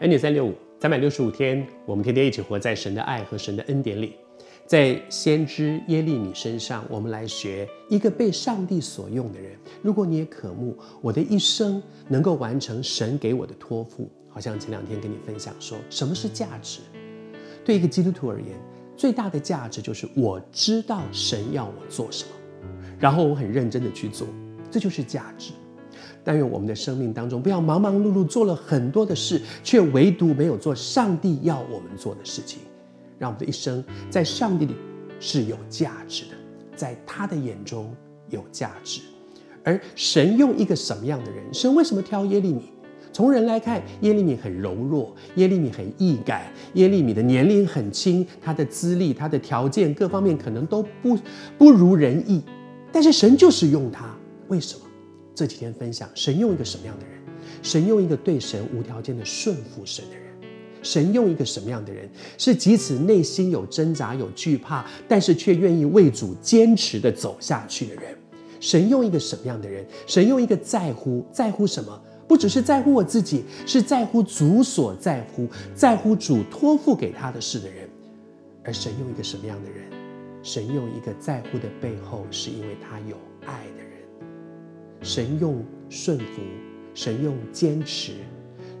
恩典三六五，三百六十五天，我们天天一起活在神的爱和神的恩典里。在先知耶利米身上，我们来学一个被上帝所用的人。如果你也渴慕我的一生能够完成神给我的托付，好像前两天跟你分享说，什么是价值？对一个基督徒而言，最大的价值就是我知道神要我做什么，然后我很认真的去做，这就是价值。但愿我们的生命当中不要忙忙碌碌做了很多的事，却唯独没有做上帝要我们做的事情。让我们的一生在上帝里是有价值的，在他的眼中有价值。而神用一个什么样的人？神为什么挑耶利米？从人来看，耶利米很柔弱，耶利米很易改，耶利米的年龄很轻，他的资历、他的条件各方面可能都不不如人意。但是神就是用他，为什么？这几天分享，神用一个什么样的人？神用一个对神无条件的顺服神的人。神用一个什么样的人？是即使内心有挣扎、有惧怕，但是却愿意为主坚持的走下去的人。神用一个什么样的人？神用一个在乎，在乎什么？不只是在乎我自己，是在乎主所在乎，在乎主托付给他的事的人。而神用一个什么样的人？神用一个在乎的背后，是因为他有爱的。神用顺服，神用坚持，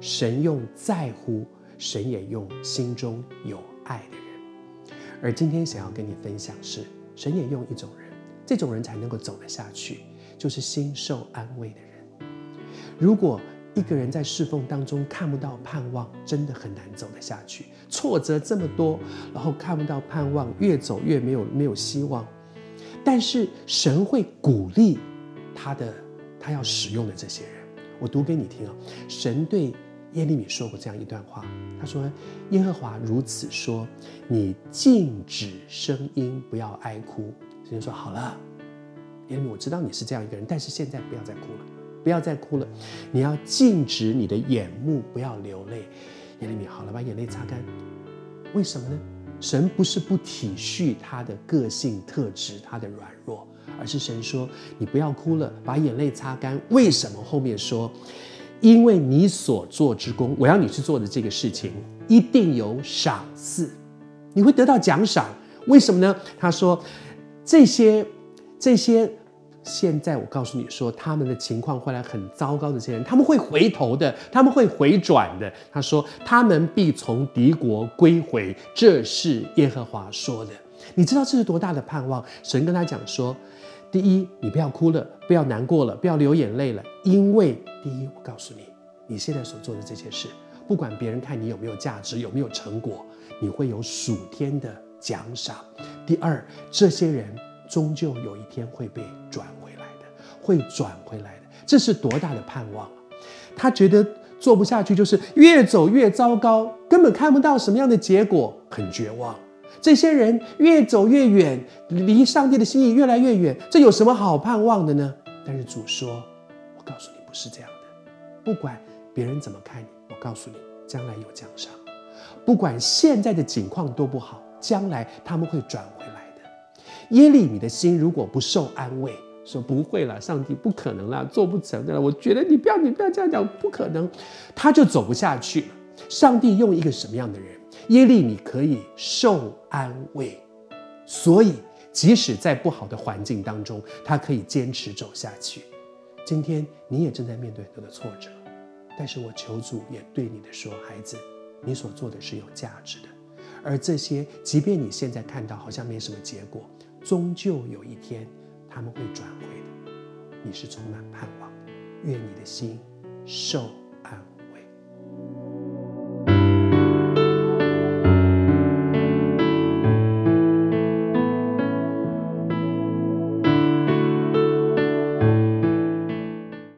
神用在乎，神也用心中有爱的人。而今天想要跟你分享是，神也用一种人，这种人才能够走得下去，就是心受安慰的人。如果一个人在侍奉当中看不到盼望，真的很难走得下去。挫折这么多，然后看不到盼望，越走越没有没有希望。但是神会鼓励他的。他要使用的这些人，我读给你听啊。神对耶利米说过这样一段话，他说：“耶和华如此说，你禁止声音，不要哀哭。”神说：“好了，耶利米，我知道你是这样一个人，但是现在不要再哭了，不要再哭了。你要禁止你的眼目，不要流泪。”耶利米，好了，把眼泪擦干。为什么呢？神不是不体恤他的个性特质，他的软弱。而是神说：“你不要哭了，把眼泪擦干。为什么？后面说，因为你所做之功，我要你去做的这个事情，一定有赏赐，你会得到奖赏。为什么呢？他说，这些这些，现在我告诉你说，他们的情况会来很糟糕的这些人，他们会回头的，他们会回转的。他说，他们必从敌国归回，这是耶和华说的。你知道这是多大的盼望？神跟他讲说。”第一，你不要哭了，不要难过了，不要流眼泪了，因为第一，我告诉你，你现在所做的这些事，不管别人看你有没有价值，有没有成果，你会有数天的奖赏。第二，这些人终究有一天会被转回来的，会转回来的，这是多大的盼望啊！他觉得做不下去，就是越走越糟糕，根本看不到什么样的结果，很绝望。这些人越走越远，离上帝的心意越来越远，这有什么好盼望的呢？但是主说：“我告诉你，不是这样的。不管别人怎么看你，我告诉你，将来有奖赏。不管现在的境况多不好，将来他们会转回来。耶利米的心如果不受安慰，说不会了，上帝不可能了，做不成的了。我觉得你不要，你不要这样讲，不可能，他就走不下去了。上帝用一个什么样的人？”耶利米可以受安慰，所以即使在不好的环境当中，他可以坚持走下去。今天你也正在面对很多的挫折，但是我求主也对你的说，孩子，你所做的是有价值的。而这些，即便你现在看到好像没什么结果，终究有一天他们会转回的。你是充满盼望的，愿你的心受。